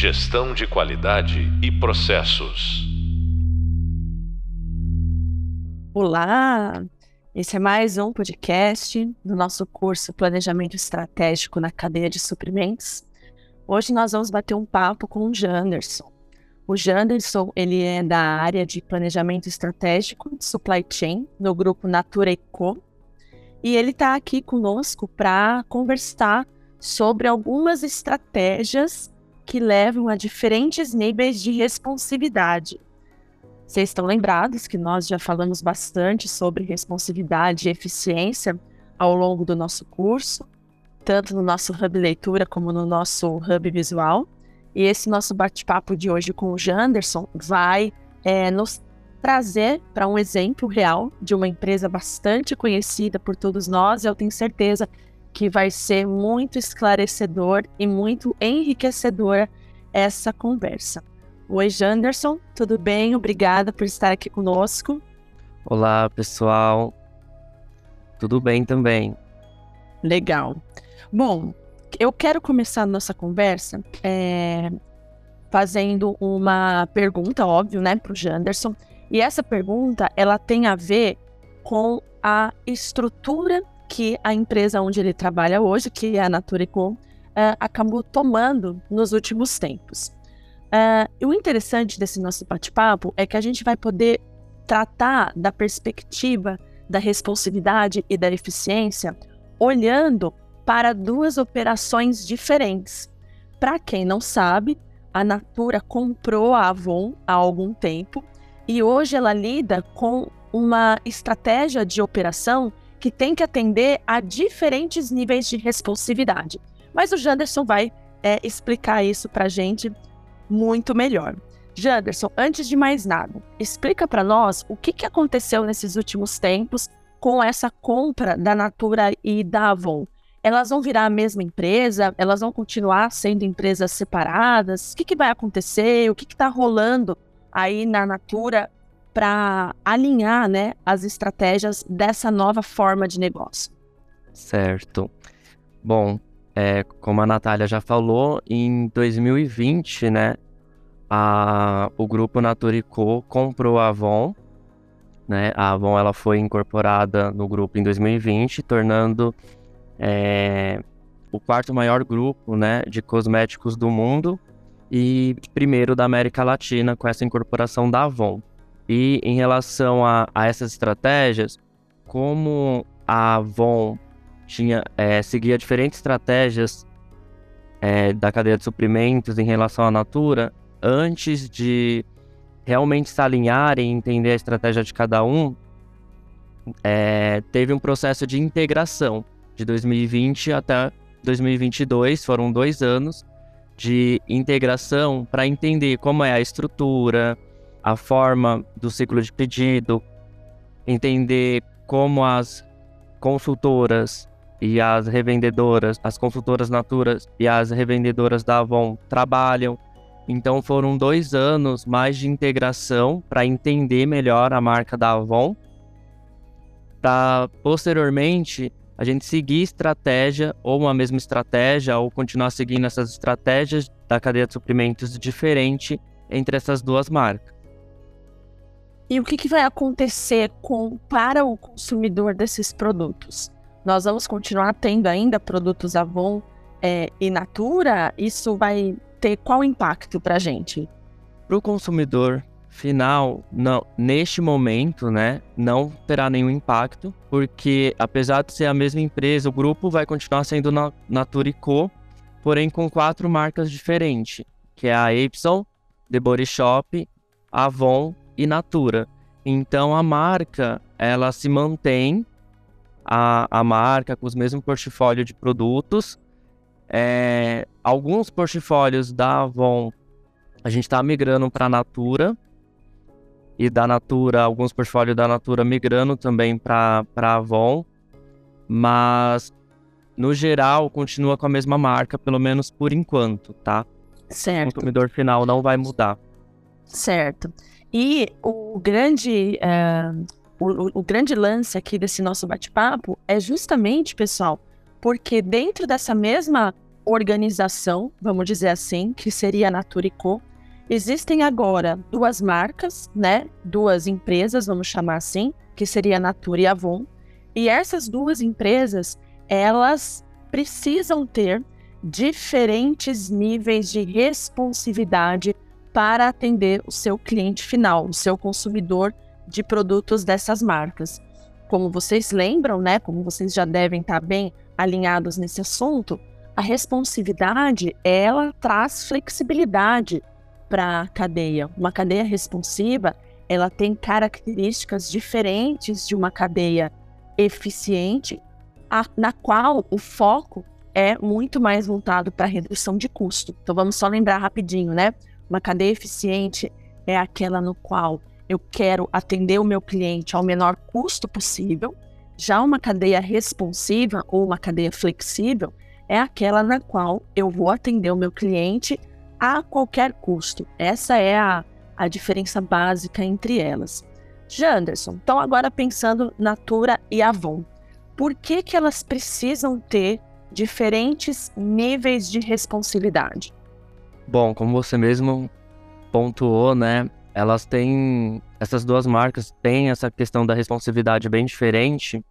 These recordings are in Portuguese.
Gestão de qualidade e processos. Olá! Esse é mais um podcast do nosso curso Planejamento Estratégico na Cadeia de Suprimentos. Hoje nós vamos bater um papo com o Janderson. O Janderson, ele é da área de Planejamento Estratégico de Supply Chain no grupo Natura Eco e ele está aqui conosco para conversar sobre algumas estratégias que levam a diferentes níveis de responsividade. Vocês estão lembrados que nós já falamos bastante sobre responsividade e eficiência ao longo do nosso curso, tanto no nosso Hub Leitura como no nosso Hub Visual. E esse nosso bate-papo de hoje com o Janderson vai é, nos trazer para um exemplo real de uma empresa bastante conhecida por todos nós. Eu tenho certeza que vai ser muito esclarecedor e muito enriquecedor essa conversa. Oi, Janderson, tudo bem? Obrigada por estar aqui conosco. Olá, pessoal. Tudo bem também. Legal. Bom, eu quero começar a nossa conversa é, fazendo uma pergunta, óbvio, né, para o Janderson. E essa pergunta, ela tem a ver com a estrutura que a empresa onde ele trabalha hoje, que é a Naturicom, uh, acabou tomando nos últimos tempos. Uh, o interessante desse nosso bate-papo é que a gente vai poder tratar da perspectiva da responsividade e da eficiência olhando para duas operações diferentes. Para quem não sabe, a Natura comprou a Avon há algum tempo e hoje ela lida com uma estratégia de operação que tem que atender a diferentes níveis de responsividade. Mas o Janderson vai é, explicar isso para a gente muito melhor. Janderson, antes de mais nada, explica para nós o que, que aconteceu nesses últimos tempos com essa compra da Natura e da Avon. Elas vão virar a mesma empresa? Elas vão continuar sendo empresas separadas? O que, que vai acontecer? O que está rolando aí na Natura para alinhar né, as estratégias dessa nova forma de negócio. Certo. Bom, é, como a Natália já falou, em 2020, né, a, o grupo Naturico comprou a Avon. Né, a Avon ela foi incorporada no grupo em 2020, tornando é, o quarto maior grupo né, de cosméticos do mundo e primeiro da América Latina com essa incorporação da Avon. E em relação a, a essas estratégias, como a Avon tinha, é, seguia diferentes estratégias é, da cadeia de suprimentos em relação à Natura, antes de realmente se alinharem e entender a estratégia de cada um, é, teve um processo de integração de 2020 até 2022, foram dois anos, de integração para entender como é a estrutura, a forma do ciclo de pedido, entender como as consultoras e as revendedoras, as consultoras Naturas e as revendedoras da Avon trabalham. Então foram dois anos mais de integração para entender melhor a marca da Avon, para posteriormente a gente seguir estratégia, ou uma mesma estratégia, ou continuar seguindo essas estratégias da cadeia de suprimentos diferente entre essas duas marcas. E o que, que vai acontecer com para o consumidor desses produtos? Nós vamos continuar tendo ainda produtos Avon é, e Natura? Isso vai ter qual impacto para a gente? Para o consumidor, final, não, neste momento, né, não terá nenhum impacto, porque apesar de ser a mesma empresa, o grupo vai continuar sendo na, Natura Co, porém com quatro marcas diferentes, que é a Epson, The Body Shop, Avon e Natura. Então a marca, ela se mantém a, a marca com os mesmos portfólio de produtos. É, alguns portfólios da Avon a gente está migrando para a Natura, e da Natura, alguns portfólios da Natura migrando também para Avon, mas no geral continua com a mesma marca, pelo menos por enquanto, tá? Certo. O consumidor final não vai mudar. Certo. E o grande, uh, o, o grande lance aqui desse nosso bate-papo é justamente, pessoal, porque dentro dessa mesma organização, vamos dizer assim, que seria a Naturico. Existem agora duas marcas, né? Duas empresas, vamos chamar assim, que seria a Natura e a Avon. E essas duas empresas, elas precisam ter diferentes níveis de responsividade para atender o seu cliente final, o seu consumidor de produtos dessas marcas. Como vocês lembram, né? Como vocês já devem estar bem alinhados nesse assunto, a responsividade ela traz flexibilidade para a cadeia. Uma cadeia responsiva ela tem características diferentes de uma cadeia eficiente, a, na qual o foco é muito mais voltado para a redução de custo. Então vamos só lembrar rapidinho, né? Uma cadeia eficiente é aquela no qual eu quero atender o meu cliente ao menor custo possível. Já uma cadeia responsiva ou uma cadeia flexível é aquela na qual eu vou atender o meu cliente a qualquer custo. Essa é a, a diferença básica entre elas. Janderson, então agora pensando Natura e Avon, por que, que elas precisam ter diferentes níveis de responsividade? Bom, como você mesmo pontuou, né? Elas têm. Essas duas marcas têm essa questão da responsividade bem diferente,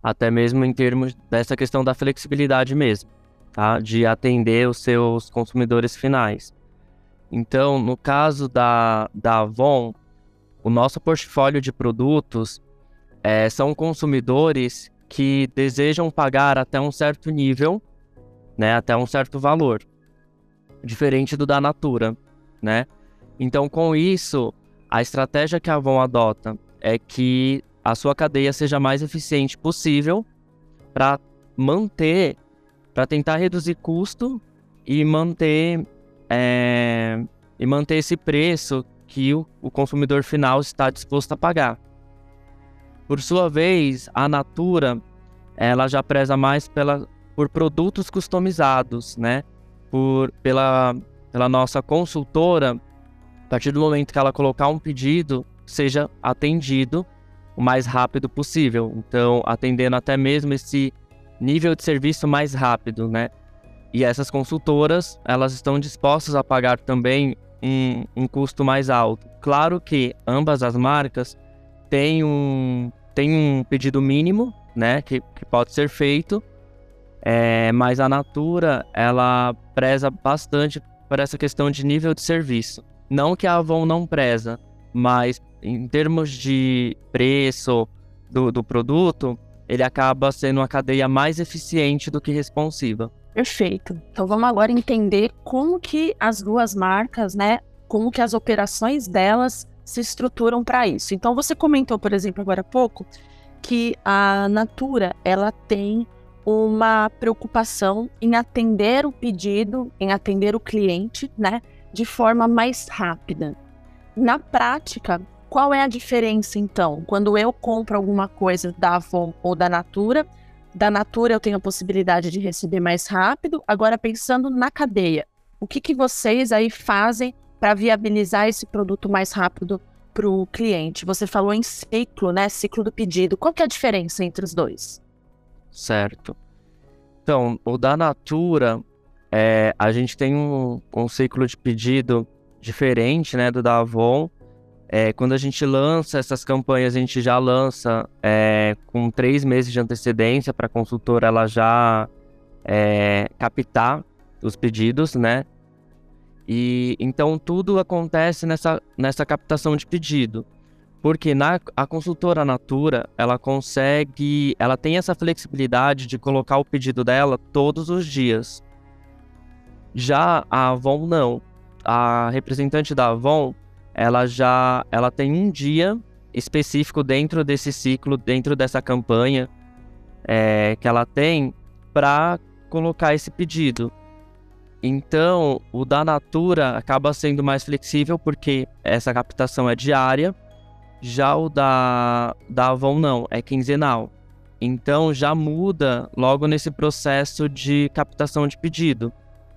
até mesmo em termos dessa questão da flexibilidade mesmo, tá? De atender os seus consumidores finais. Então, no caso da, da Avon, o nosso portfólio de produtos é, são consumidores que desejam pagar até um certo nível, né, até um certo valor, diferente do da Natura, né? Então, com isso, a estratégia que a Avon adota é que a sua cadeia seja mais eficiente possível para manter, para tentar reduzir custo e manter é, e manter esse preço que o, o consumidor final está disposto a pagar. Por sua vez, a Natura ela já preza mais pela, por produtos customizados, né? Por, pela, pela nossa consultora, a partir do momento que ela colocar um pedido, seja atendido o mais rápido possível. Então, atendendo até mesmo esse nível de serviço mais rápido, né? E essas consultoras, elas estão dispostas a pagar também um, um custo mais alto. Claro que ambas as marcas têm um, têm um pedido mínimo, né, que, que pode ser feito, é, mas a Natura, ela preza bastante por essa questão de nível de serviço. Não que a Avon não preza, mas em termos de preço do, do produto, ele acaba sendo uma cadeia mais eficiente do que responsiva. Perfeito. Então vamos agora entender como que as duas marcas, né, como que as operações delas se estruturam para isso. Então você comentou, por exemplo, agora há pouco, que a Natura, ela tem uma preocupação em atender o pedido, em atender o cliente, né, de forma mais rápida. Na prática, qual é a diferença então? Quando eu compro alguma coisa da Avon ou da Natura, da Natura eu tenho a possibilidade de receber mais rápido. Agora pensando na cadeia, o que, que vocês aí fazem para viabilizar esse produto mais rápido para o cliente? Você falou em ciclo, né? Ciclo do pedido. Qual que é a diferença entre os dois? Certo. Então, o da Natura, é, a gente tem um, um ciclo de pedido diferente, né, do da Avon. É, quando a gente lança essas campanhas, a gente já lança é, com três meses de antecedência para a consultora ela já é, captar os pedidos, né? E então tudo acontece nessa, nessa captação de pedido. Porque na, a consultora Natura, ela consegue, ela tem essa flexibilidade de colocar o pedido dela todos os dias. Já a Avon não. A representante da Avon, ela já ela tem um dia específico dentro desse ciclo, dentro dessa campanha é, que ela tem para colocar esse pedido. Então, o da Natura acaba sendo mais flexível porque essa captação é diária, já o da, da Avon não, é quinzenal. Então, já muda logo nesse processo de captação de pedido.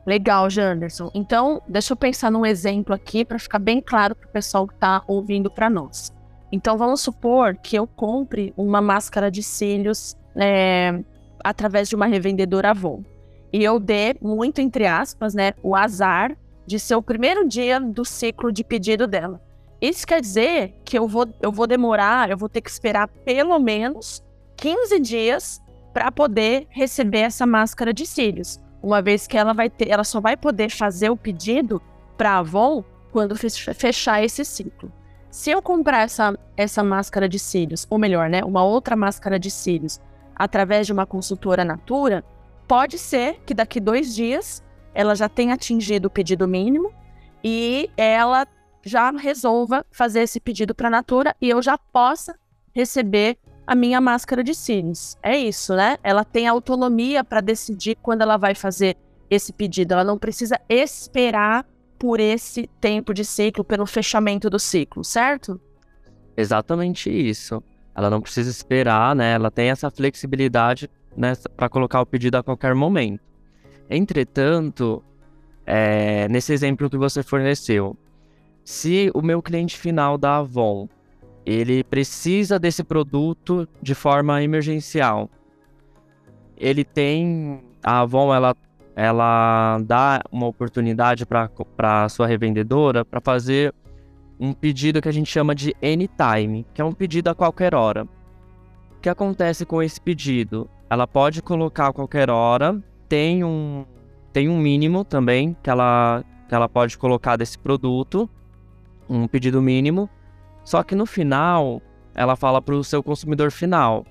Legal, Janderson. Então, deixa eu pensar num exemplo aqui para ficar bem claro para o pessoal que está ouvindo para nós. Então, vamos supor que eu compre uma máscara de cílios é, através de uma revendedora Avon. e eu dê muito entre aspas, né, o azar de ser o primeiro dia do ciclo de pedido dela. Isso quer dizer que eu vou, eu vou demorar, eu vou ter que esperar pelo menos 15 dias para poder receber essa máscara de cílios. Uma vez que ela vai ter, ela só vai poder fazer o pedido para a Avon quando fechar esse ciclo. Se eu comprar essa, essa máscara de cílios, ou melhor, né, uma outra máscara de cílios, através de uma consultora Natura, pode ser que daqui dois dias ela já tenha atingido o pedido mínimo e ela já resolva fazer esse pedido para a Natura e eu já possa receber a minha máscara de cílios. É isso, né? Ela tem autonomia para decidir quando ela vai fazer esse pedido. Ela não precisa esperar por esse tempo de ciclo, pelo fechamento do ciclo, certo? Exatamente isso. Ela não precisa esperar, né? Ela tem essa flexibilidade né, para colocar o pedido a qualquer momento. Entretanto, é, nesse exemplo que você forneceu, se o meu cliente final da Avon ele precisa desse produto de forma emergencial, ele tem a Avon ela ela dá uma oportunidade para a sua revendedora para fazer um pedido que a gente chama de anytime, que é um pedido a qualquer hora. O que acontece com esse pedido? Ela pode colocar a qualquer hora tem um, tem um mínimo também que ela, que ela pode colocar desse produto, um pedido mínimo. Só que no final, ela fala para o seu consumidor final: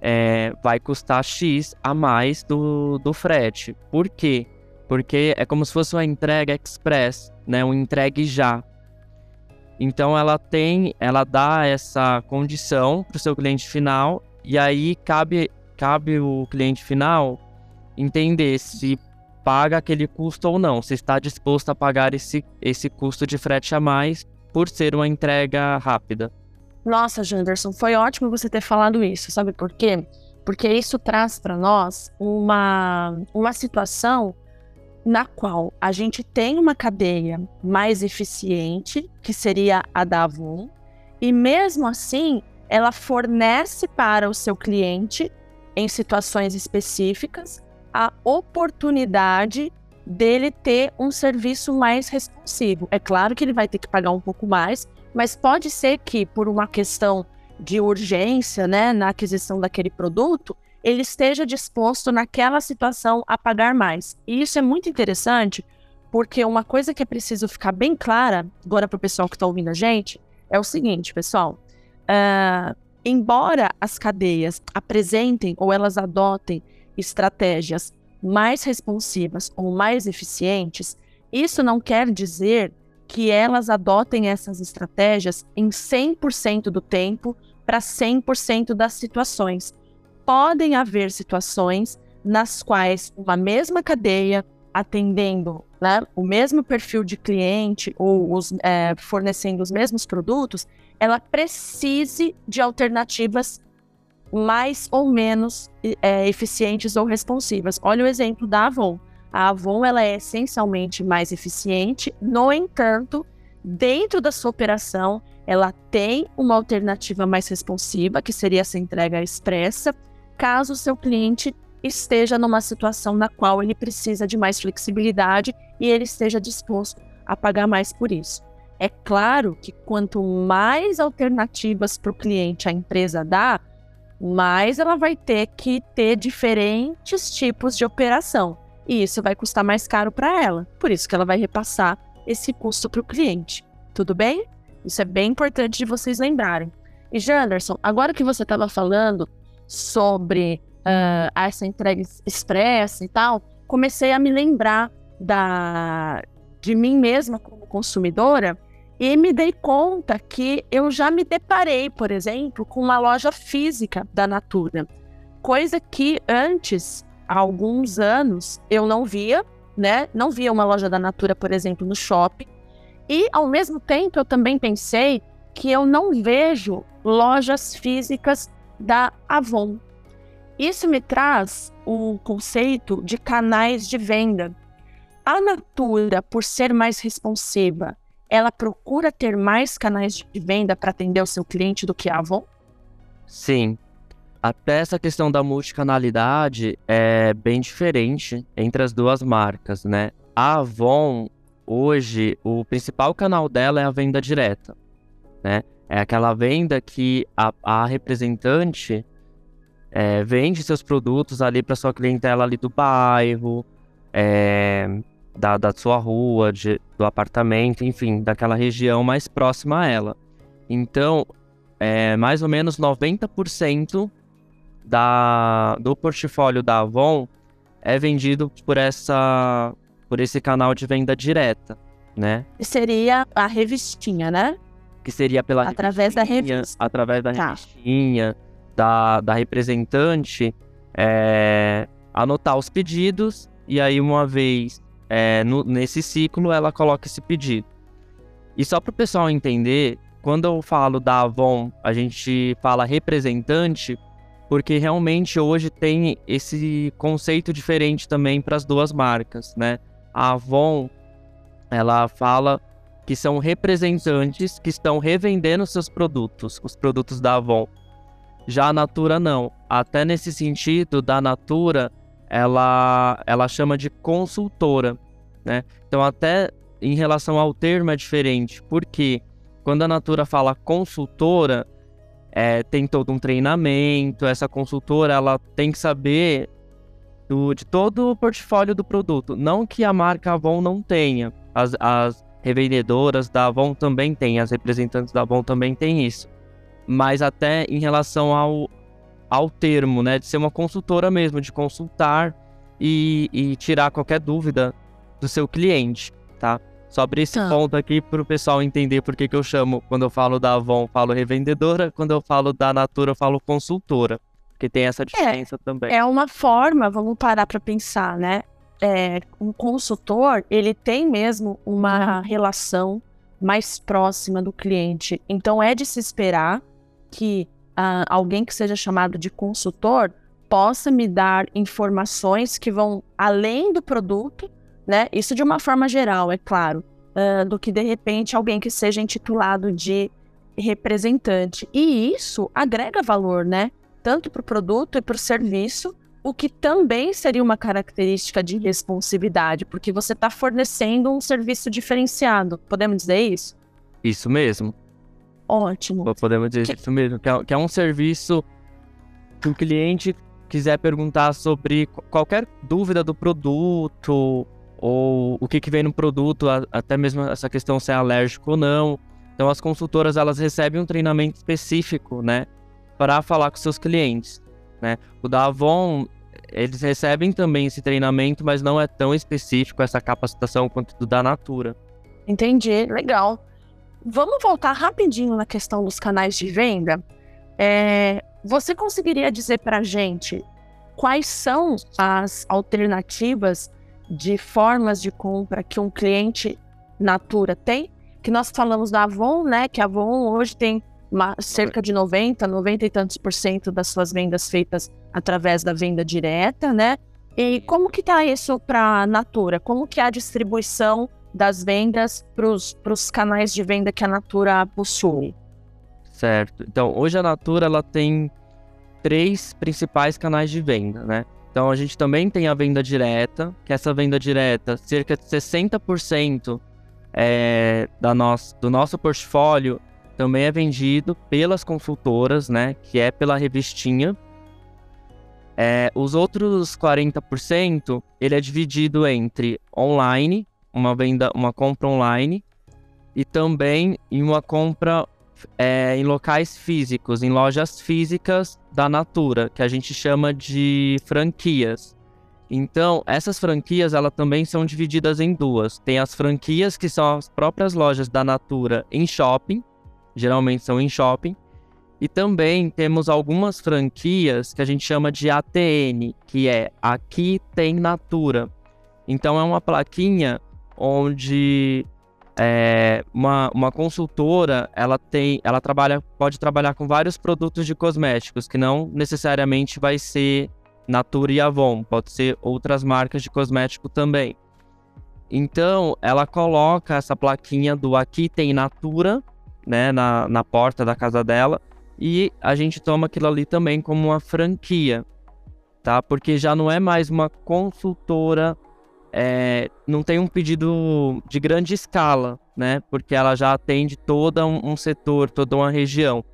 é, vai custar X a mais do, do frete. Por quê? Porque é como se fosse uma entrega express, né? Um entregue já. Então ela tem, ela dá essa condição para o seu cliente final e aí cabe, cabe o cliente final entender se paga aquele custo ou não, se está disposto a pagar esse, esse custo de frete a mais por ser uma entrega rápida. Nossa, Janderson, foi ótimo você ter falado isso, sabe por quê? Porque isso traz para nós uma, uma situação na qual a gente tem uma cadeia mais eficiente, que seria a da Avon, e mesmo assim ela fornece para o seu cliente, em situações específicas, a oportunidade dele ter um serviço mais responsivo. É claro que ele vai ter que pagar um pouco mais, mas pode ser que por uma questão de urgência, né, na aquisição daquele produto, ele esteja disposto naquela situação a pagar mais. E isso é muito interessante, porque uma coisa que é preciso ficar bem clara agora para o pessoal que está ouvindo a gente é o seguinte, pessoal. Uh, embora as cadeias apresentem ou elas adotem estratégias mais responsivas ou mais eficientes, isso não quer dizer que elas adotem essas estratégias em 100% do tempo para 100% das situações. Podem haver situações nas quais uma mesma cadeia, atendendo né, o mesmo perfil de cliente ou os, é, fornecendo os mesmos produtos, ela precise de alternativas mais ou menos é, eficientes ou responsivas. Olha o exemplo da Avon. A Avon ela é essencialmente mais eficiente, no entanto, dentro da sua operação, ela tem uma alternativa mais responsiva, que seria essa entrega expressa, caso o seu cliente esteja numa situação na qual ele precisa de mais flexibilidade e ele esteja disposto a pagar mais por isso. É claro que quanto mais alternativas para o cliente a empresa dá, mas ela vai ter que ter diferentes tipos de operação. E isso vai custar mais caro para ela. Por isso que ela vai repassar esse custo para o cliente. Tudo bem? Isso é bem importante de vocês lembrarem. E Janderson, agora que você estava falando sobre uh, essa entrega expressa e tal, comecei a me lembrar da, de mim mesma como consumidora e me dei conta que eu já me deparei, por exemplo, com uma loja física da Natura, coisa que antes, há alguns anos, eu não via, né? Não via uma loja da Natura, por exemplo, no shopping. E ao mesmo tempo, eu também pensei que eu não vejo lojas físicas da Avon. Isso me traz o conceito de canais de venda. A Natura, por ser mais responsiva ela procura ter mais canais de venda para atender o seu cliente do que a Avon? Sim. até essa questão da multicanalidade é bem diferente entre as duas marcas, né? A Avon, hoje, o principal canal dela é a venda direta, né? É aquela venda que a, a representante é, vende seus produtos ali para sua clientela ali do bairro, é, da, da sua rua, de, do apartamento, enfim, daquela região mais próxima a ela. Então, é, mais ou menos 90% da, do portfólio da Avon é vendido por essa por esse canal de venda direta, né? Seria a revistinha, né? Que seria pela através da revista, através da tá. revistinha, da, da representante, é, anotar os pedidos e aí uma vez é, no, nesse ciclo ela coloca esse pedido. E só para o pessoal entender, quando eu falo da Avon, a gente fala representante porque realmente hoje tem esse conceito diferente também para as duas marcas, né? A Avon, ela fala que são representantes que estão revendendo seus produtos, os produtos da Avon. Já a Natura não. Até nesse sentido, da Natura, ela, ela chama de consultora, né? Então até em relação ao termo é diferente, porque quando a Natura fala consultora, é, tem todo um treinamento, essa consultora ela tem que saber do, de todo o portfólio do produto. Não que a marca Avon não tenha, as, as revendedoras da Avon também têm, as representantes da Avon também têm isso. Mas até em relação ao, ao termo, né, de ser uma consultora mesmo, de consultar e, e tirar qualquer dúvida do seu cliente, tá? Sobre esse tá. ponto aqui para o pessoal entender por que, que eu chamo, quando eu falo da Avon, falo revendedora, quando eu falo da Natura, eu falo consultora. Porque tem essa é, diferença é, também. É uma forma, vamos parar para pensar, né? É, um consultor, ele tem mesmo uma relação mais próxima do cliente. Então é de se esperar que uh, alguém que seja chamado de consultor possa me dar informações que vão além do produto né? Isso de uma forma geral, é claro, uh, do que de repente alguém que seja intitulado de representante. E isso agrega valor, né? Tanto para o produto e para o serviço, o que também seria uma característica de responsividade, porque você está fornecendo um serviço diferenciado. Podemos dizer isso? Isso mesmo. Ótimo. Podemos dizer que... isso mesmo, que é, que é um serviço que o cliente quiser perguntar sobre qualquer dúvida do produto, ou o que, que vem no produto, até mesmo essa questão se é alérgico ou não. Então as consultoras elas recebem um treinamento específico, né, para falar com seus clientes, né? O da Avon eles recebem também esse treinamento, mas não é tão específico essa capacitação quanto do da Natura. Entendi, legal. Vamos voltar rapidinho na questão dos canais de venda. É, você conseguiria dizer para a gente quais são as alternativas de formas de compra que um cliente Natura tem, que nós falamos da Avon, né? Que a Avon hoje tem uma, cerca de 90, 90 e tantos por cento das suas vendas feitas através da venda direta, né? E como que tá isso para Natura? Como que é a distribuição das vendas para os canais de venda que a Natura possui? Certo. Então, hoje a Natura ela tem três principais canais de venda, né? Então a gente também tem a venda direta, que essa venda direta, cerca de 60% é, da nosso, do nosso portfólio também é vendido pelas consultoras, né? Que é pela revistinha. É, os outros 40% ele é dividido entre online, uma venda, uma compra online, e também em uma compra é, em locais físicos, em lojas físicas da Natura, que a gente chama de franquias. Então, essas franquias, elas também são divididas em duas. Tem as franquias que são as próprias lojas da Natura em shopping, geralmente são em shopping, e também temos algumas franquias que a gente chama de ATN, que é Aqui Tem Natura. Então é uma plaquinha onde é, uma, uma consultora, ela tem, ela trabalha, pode trabalhar com vários produtos de cosméticos, que não necessariamente vai ser Natura e Avon, pode ser outras marcas de cosmético também. Então, ela coloca essa plaquinha do aqui tem Natura, né, na, na porta da casa dela, e a gente toma aquilo ali também como uma franquia, tá? Porque já não é mais uma consultora, é, não tem um pedido de grande escala, né? Porque ela já atende todo um, um setor, toda uma região.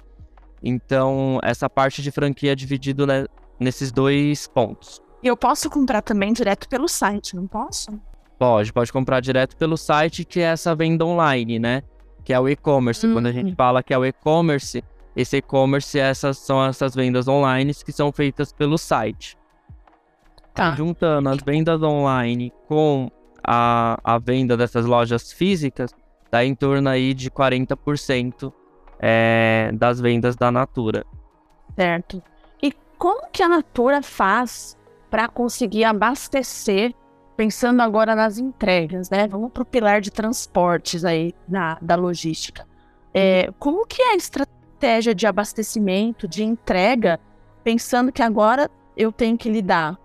Então, essa parte de franquia é dividido né, nesses dois pontos. E eu posso comprar também direto pelo site, não posso? Pode, pode comprar direto pelo site, que é essa venda online, né? Que é o e-commerce. Uhum. Quando a gente hum. fala que é o e-commerce, esse e-commerce essas, são essas vendas online que são feitas pelo site. Tá. Juntando as vendas online com a, a venda dessas lojas físicas, dá em torno aí de 40% é, das vendas da Natura. Certo. E como que a Natura faz para conseguir abastecer, pensando agora nas entregas, né? Vamos para o pilar de transportes aí na, da logística. É, como que é a estratégia estratégia de abastecimento, de entrega, pensando que agora eu tenho que lidar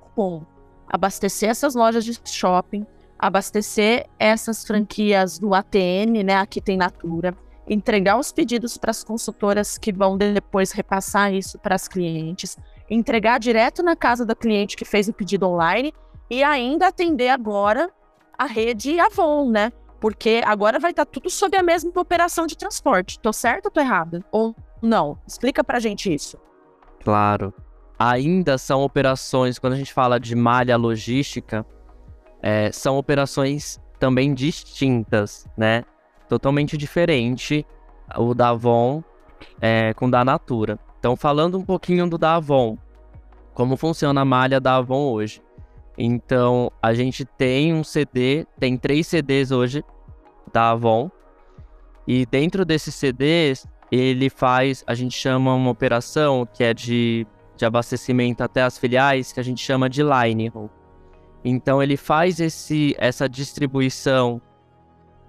abastecer essas lojas de shopping, abastecer essas franquias do ATN, né? Aqui tem Natura, entregar os pedidos para as consultoras que vão depois repassar isso para as clientes, entregar direto na casa da cliente que fez o pedido online e ainda atender agora a rede Avon, né? Porque agora vai estar tá tudo sob a mesma operação de transporte. Tô certo ou tô errada? Ou não? Explica pra gente isso. Claro. Ainda são operações, quando a gente fala de malha logística, é, são operações também distintas, né? Totalmente diferente o da Avon é, com o da Natura. Então, falando um pouquinho do da Avon, como funciona a malha da Avon hoje. Então, a gente tem um CD, tem três CDs hoje da Avon. E dentro desses CDs, ele faz, a gente chama uma operação que é de, de abastecimento até as filiais, que a gente chama de line. Então, ele faz esse, essa distribuição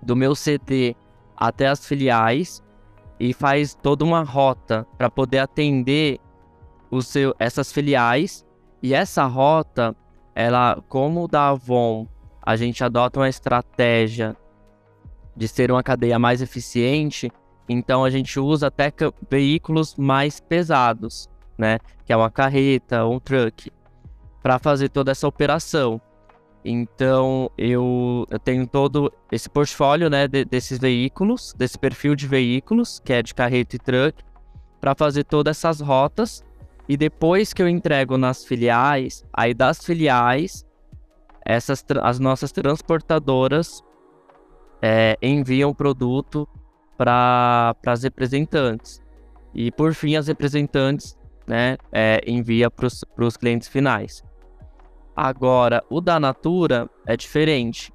do meu CD até as filiais e faz toda uma rota para poder atender o seu, essas filiais. E essa rota ela, como o da Avon, a gente adota uma estratégia de ser uma cadeia mais eficiente, então a gente usa até veículos mais pesados, né? Que é uma carreta, um truck, para fazer toda essa operação. Então eu, eu tenho todo esse portfólio, né, de, desses veículos, desse perfil de veículos, que é de carreta e truck, para fazer todas essas rotas e depois que eu entrego nas filiais, aí das filiais, essas as nossas transportadoras é, enviam o produto para as representantes. E por fim, as representantes né, é, envia para os clientes finais. Agora, o da Natura é diferente.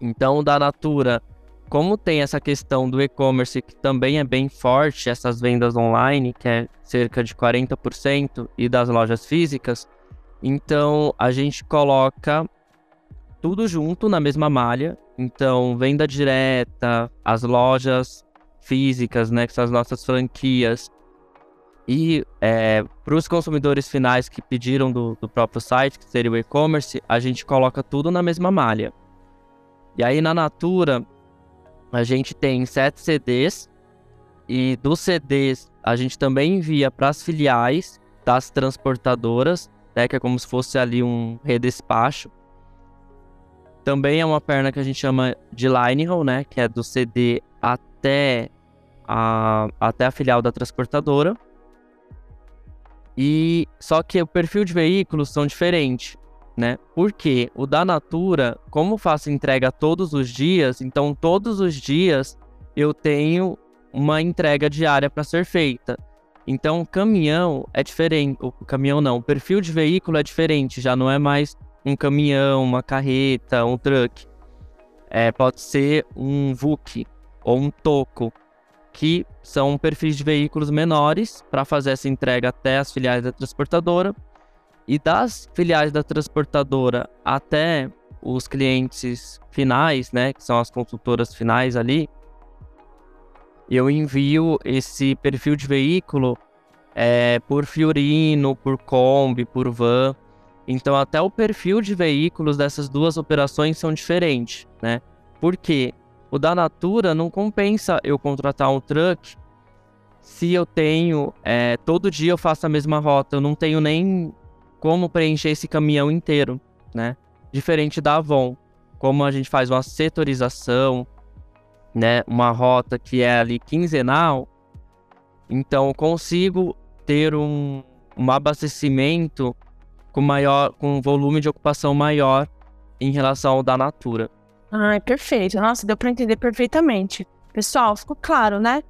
Então, o da Natura como tem essa questão do e-commerce que também é bem forte, essas vendas online, que é cerca de 40%, e das lojas físicas, então a gente coloca tudo junto na mesma malha. Então, venda direta, as lojas físicas, né, que são as nossas franquias, e é, para os consumidores finais que pediram do, do próprio site, que seria o e-commerce, a gente coloca tudo na mesma malha. E aí na Natura, a gente tem sete CDs e dos CDs a gente também envia para as filiais das transportadoras, né, que é como se fosse ali um redespacho. Também é uma perna que a gente chama de line né, que é do CD até a, até a filial da transportadora. E só que o perfil de veículos são diferentes né? Porque o da Natura, como faço entrega todos os dias, então todos os dias eu tenho uma entrega diária para ser feita. Então, o caminhão é diferente. O caminhão não, o perfil de veículo é diferente. Já não é mais um caminhão, uma carreta, um truck. É, pode ser um VUC ou um toco, que são perfis de veículos menores para fazer essa entrega até as filiais da transportadora e das filiais da transportadora até os clientes finais, né, que são as consultoras finais ali, eu envio esse perfil de veículo é, por Fiorino, por Kombi, por Van. Então, até o perfil de veículos dessas duas operações são diferentes, né? Porque o da Natura não compensa eu contratar um truck se eu tenho, é, todo dia eu faço a mesma rota, eu não tenho nem como preencher esse caminhão inteiro, né? Diferente da Avon, como a gente faz uma setorização, né, uma rota que é ali quinzenal, então eu consigo ter um, um abastecimento com maior, com um volume de ocupação maior em relação ao da Natura. Ah, perfeito. Nossa, deu para entender perfeitamente. Pessoal, ficou claro, né?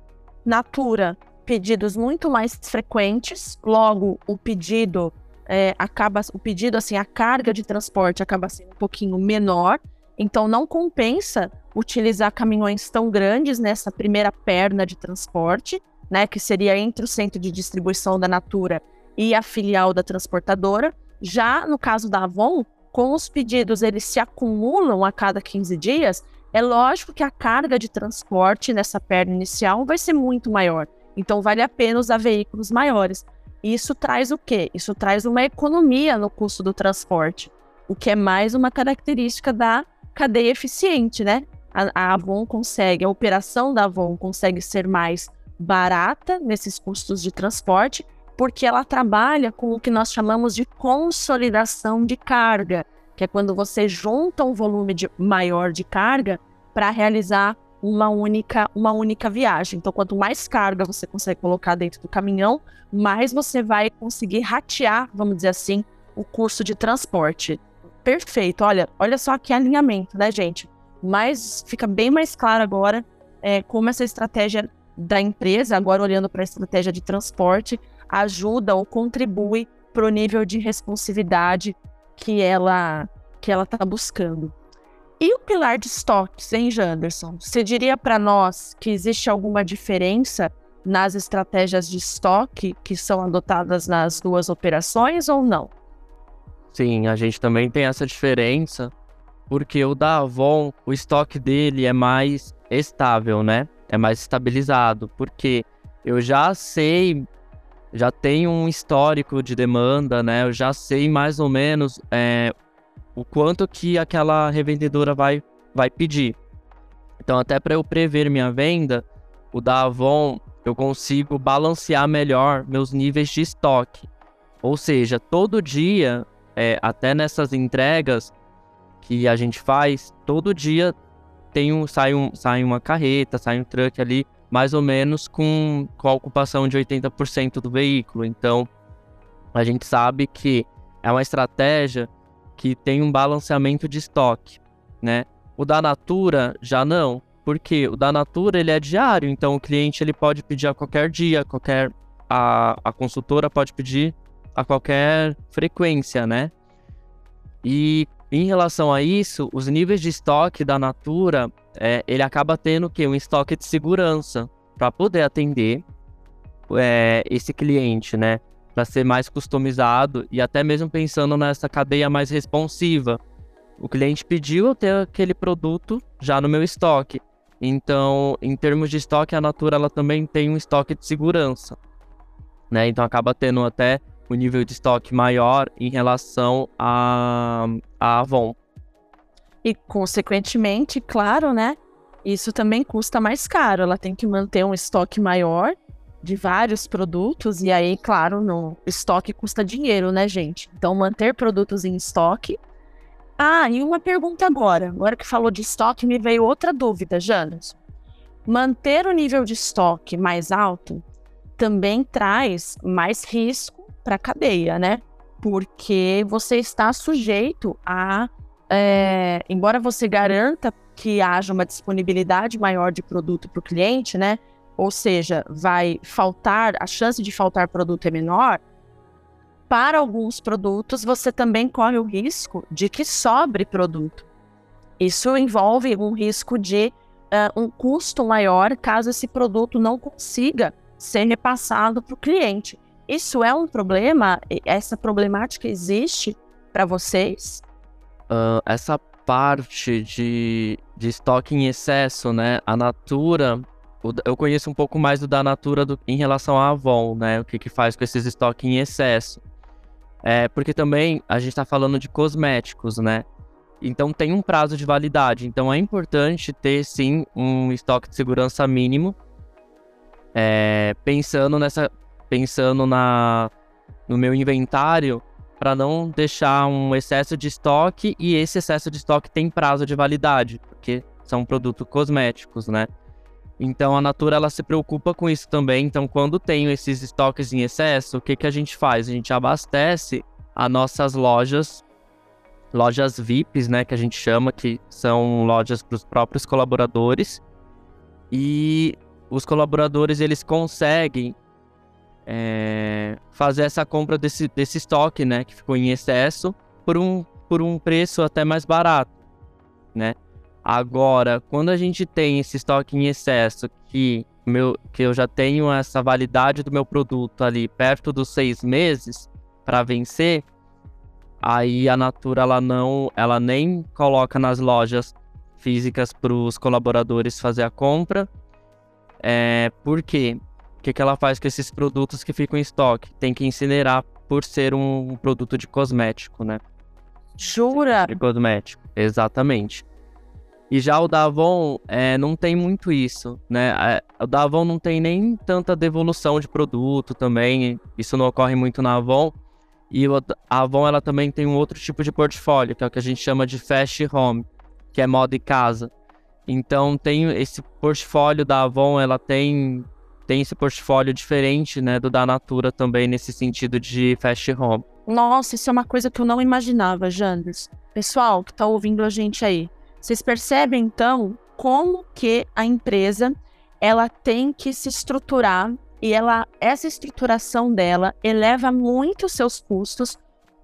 Natura, pedidos muito mais frequentes, logo o pedido é, acaba, o pedido assim, a carga de transporte acaba sendo um pouquinho menor, então não compensa utilizar caminhões tão grandes nessa primeira perna de transporte, né, que seria entre o centro de distribuição da Natura e a filial da transportadora. Já no caso da Avon, com os pedidos eles se acumulam a cada 15 dias, é lógico que a carga de transporte nessa perna inicial vai ser muito maior. Então vale a pena usar veículos maiores. Isso traz o quê? Isso traz uma economia no custo do transporte, o que é mais uma característica da cadeia eficiente, né? A, a Avon consegue, a operação da Avon consegue ser mais barata nesses custos de transporte, porque ela trabalha com o que nós chamamos de consolidação de carga, que é quando você junta um volume de, maior de carga para realizar uma única, uma única viagem. Então, quanto mais carga você consegue colocar dentro do caminhão, mais você vai conseguir ratear, vamos dizer assim, o custo de transporte. Perfeito. Olha, olha só que alinhamento, né, gente? Mas fica bem mais claro agora é, como essa estratégia da empresa, agora olhando para a estratégia de transporte, ajuda ou contribui para o nível de responsividade que ela que ela está buscando. E o pilar de estoques, hein, Janderson? Você diria para nós que existe alguma diferença nas estratégias de estoque que são adotadas nas duas operações ou não? Sim, a gente também tem essa diferença, porque o da Avon, o estoque dele é mais estável, né? É mais estabilizado, porque eu já sei, já tenho um histórico de demanda, né? Eu já sei mais ou menos é, o quanto que aquela revendedora vai, vai pedir. Então, até para eu prever minha venda, o da Avon eu consigo balancear melhor meus níveis de estoque. Ou seja, todo dia, é, até nessas entregas que a gente faz, todo dia tem um, sai, um, sai uma carreta, sai um truck ali, mais ou menos com, com a ocupação de 80% do veículo. Então, a gente sabe que é uma estratégia que tem um balanceamento de estoque, né? O da Natura já não, porque o da Natura ele é diário, então o cliente ele pode pedir a qualquer dia, qualquer a, a consultora pode pedir a qualquer frequência, né? E em relação a isso, os níveis de estoque da Natura, é, ele acaba tendo que um estoque de segurança para poder atender é, esse cliente, né? Para ser mais customizado e até mesmo pensando nessa cadeia mais responsiva. O cliente pediu eu ter aquele produto já no meu estoque. Então, em termos de estoque, a Natura ela também tem um estoque de segurança, né? Então acaba tendo até o nível de estoque maior em relação a, a Avon. E, consequentemente, claro, né? Isso também custa mais caro. Ela tem que manter um estoque maior de vários produtos. E aí, claro, no estoque custa dinheiro, né, gente? Então, manter produtos em estoque. Ah, e uma pergunta agora. Agora que falou de estoque, me veio outra dúvida, Janas. Manter o nível de estoque mais alto também traz mais risco para a cadeia, né? Porque você está sujeito a, é, embora você garanta que haja uma disponibilidade maior de produto para o cliente, né? Ou seja, vai faltar, a chance de faltar produto é menor. Para alguns produtos, você também corre o risco de que sobre produto. Isso envolve um risco de uh, um custo maior caso esse produto não consiga ser repassado para o cliente. Isso é um problema? Essa problemática existe para vocês? Uh, essa parte de, de estoque em excesso, né? A Natura, eu conheço um pouco mais do da Natura do, em relação à Avon, né? O que, que faz com esses estoques em excesso. É, porque também a gente está falando de cosméticos, né? Então tem um prazo de validade. Então é importante ter sim um estoque de segurança mínimo é, pensando nessa, pensando na no meu inventário para não deixar um excesso de estoque e esse excesso de estoque tem prazo de validade, porque são produtos cosméticos, né? Então a Natura ela se preocupa com isso também. Então quando tem esses estoques em excesso, o que que a gente faz? A gente abastece as nossas lojas, lojas VIPs, né, que a gente chama, que são lojas para os próprios colaboradores. E os colaboradores eles conseguem é, fazer essa compra desse, desse estoque, né, que ficou em excesso, por um, por um preço até mais barato, né? Agora, quando a gente tem esse estoque em excesso, que, meu, que eu já tenho essa validade do meu produto ali perto dos seis meses para vencer, aí a Natura ela não, ela nem coloca nas lojas físicas para os colaboradores fazer a compra. É, por quê? O que, que ela faz com esses produtos que ficam em estoque? Tem que incinerar por ser um produto de cosmético, né? Jura? De cosmético, exatamente. E já o da Avon é, não tem muito isso, né? É, o da Avon não tem nem tanta devolução de produto também, isso não ocorre muito na Avon. E a Avon ela também tem um outro tipo de portfólio, que é o que a gente chama de Fast Home, que é moda e casa. Então tem esse portfólio da Avon, ela tem tem esse portfólio diferente, né, do da Natura também nesse sentido de fast home. Nossa, isso é uma coisa que eu não imaginava, Janders. Pessoal que está ouvindo a gente aí, vocês percebem então como que a empresa ela tem que se estruturar e ela essa estruturação dela eleva muito os seus custos,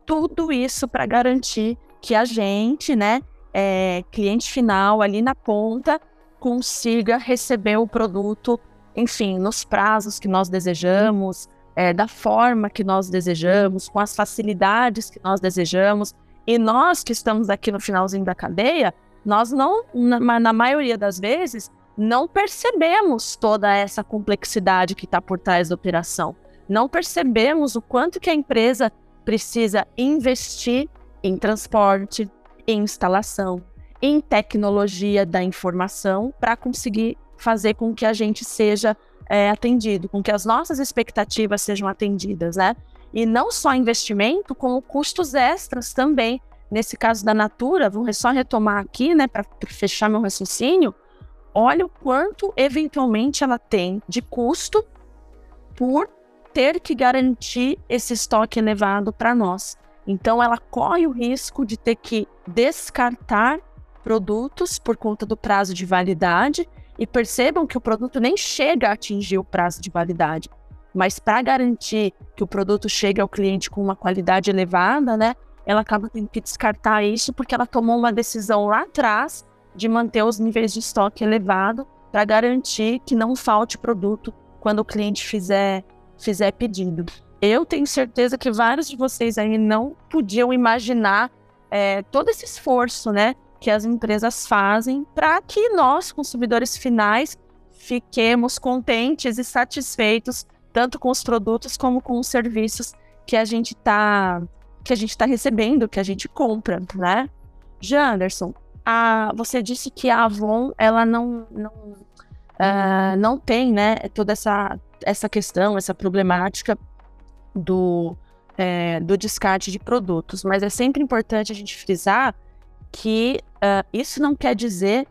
tudo isso para garantir que a gente, né, é, cliente final ali na ponta, consiga receber o produto enfim, nos prazos que nós desejamos, é, da forma que nós desejamos, com as facilidades que nós desejamos. E nós que estamos aqui no finalzinho da cadeia, nós não, na, na maioria das vezes, não percebemos toda essa complexidade que está por trás da operação. Não percebemos o quanto que a empresa precisa investir em transporte, em instalação, em tecnologia da informação para conseguir fazer com que a gente seja é, atendido, com que as nossas expectativas sejam atendidas, né? E não só investimento, como custos extras também. Nesse caso da Natura, vou só retomar aqui, né, para fechar meu raciocínio. Olha o quanto eventualmente ela tem de custo por ter que garantir esse estoque elevado para nós. Então, ela corre o risco de ter que descartar produtos por conta do prazo de validade e percebam que o produto nem chega a atingir o prazo de validade. Mas para garantir que o produto chegue ao cliente com uma qualidade elevada, né, ela acaba tendo que descartar isso porque ela tomou uma decisão lá atrás de manter os níveis de estoque elevado para garantir que não falte produto quando o cliente fizer, fizer pedido. Eu tenho certeza que vários de vocês aí não podiam imaginar é, todo esse esforço, né, que as empresas fazem para que nós, consumidores finais, fiquemos contentes e satisfeitos tanto com os produtos como com os serviços que a gente está que a gente está recebendo, que a gente compra, né? Janderson, a, você disse que a Avon ela não não, uh, não tem, né, toda essa essa questão, essa problemática do é, do descarte de produtos, mas é sempre importante a gente frisar que uh, isso não quer dizer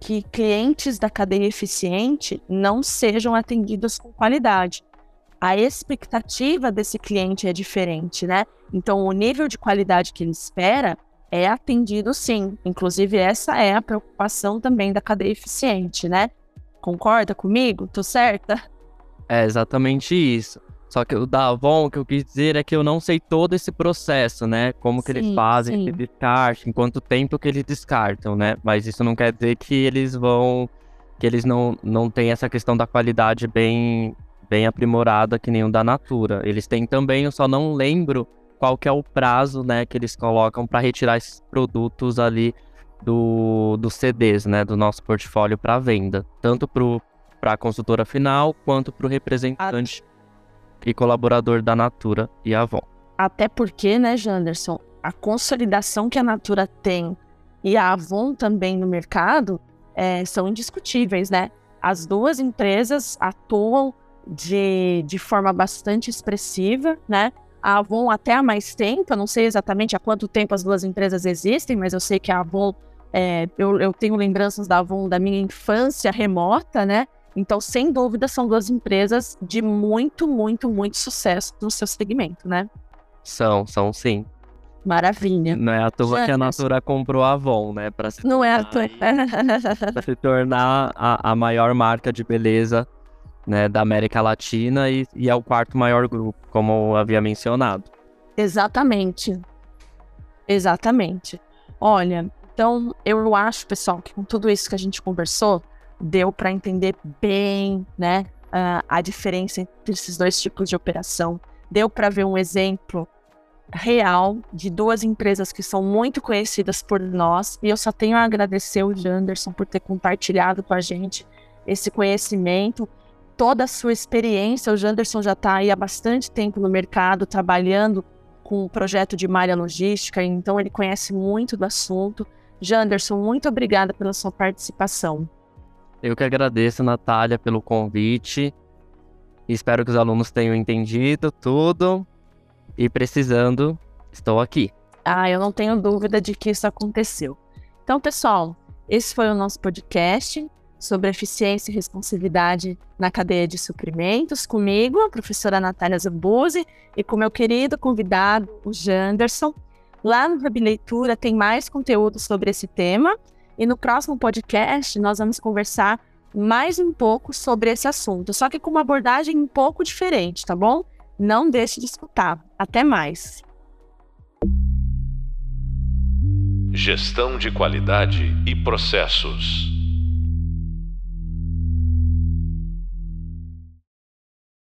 que clientes da cadeia eficiente não sejam atendidos com qualidade. A expectativa desse cliente é diferente, né? Então, o nível de qualidade que ele espera é atendido sim. Inclusive, essa é a preocupação também da cadeia eficiente, né? Concorda comigo? Tô certa? É exatamente isso. Só que o da Avon, o que eu quis dizer é que eu não sei todo esse processo, né? Como que sim, eles fazem sim. esse descarte, em quanto tempo que eles descartam, né? Mas isso não quer dizer que eles vão... Que eles não, não têm essa questão da qualidade bem, bem aprimorada que nem o da Natura. Eles têm também, eu só não lembro qual que é o prazo, né? Que eles colocam para retirar esses produtos ali do, dos CDs, né? Do nosso portfólio para venda. Tanto para a consultora final, quanto para o representante e colaborador da Natura e Avon. Até porque, né, Janderson, a consolidação que a Natura tem e a Avon também no mercado é, são indiscutíveis, né? As duas empresas atuam de, de forma bastante expressiva, né? A Avon até há mais tempo, eu não sei exatamente há quanto tempo as duas empresas existem, mas eu sei que a Avon, é, eu, eu tenho lembranças da Avon da minha infância remota, né? Então, sem dúvida, são duas empresas de muito, muito, muito sucesso no seu segmento, né? São, são sim. Maravilha. Não é à toa que a Natura comprou a Avon, né? Pra se Não é à toa. para se tornar a, a maior marca de beleza né, da América Latina e, e é o quarto maior grupo, como eu havia mencionado. Exatamente. Exatamente. Olha, então eu acho, pessoal, que com tudo isso que a gente conversou, deu para entender bem, né, a, a diferença entre esses dois tipos de operação. Deu para ver um exemplo real de duas empresas que são muito conhecidas por nós e eu só tenho a agradecer o Janderson por ter compartilhado com a gente esse conhecimento, toda a sua experiência. O Janderson já está aí há bastante tempo no mercado trabalhando com o projeto de malha logística, então ele conhece muito do assunto. Janderson, muito obrigada pela sua participação. Eu que agradeço, Natália, pelo convite. Espero que os alunos tenham entendido tudo e precisando, estou aqui. Ah, eu não tenho dúvida de que isso aconteceu. Então, pessoal, esse foi o nosso podcast sobre eficiência e responsabilidade na cadeia de suprimentos, comigo, a professora Natália Zambuzi, e com meu querido convidado, o Janderson. Lá no Hub Leitura tem mais conteúdo sobre esse tema, e no próximo podcast nós vamos conversar mais um pouco sobre esse assunto, só que com uma abordagem um pouco diferente, tá bom? Não deixe de escutar. Até mais. Gestão de qualidade e processos.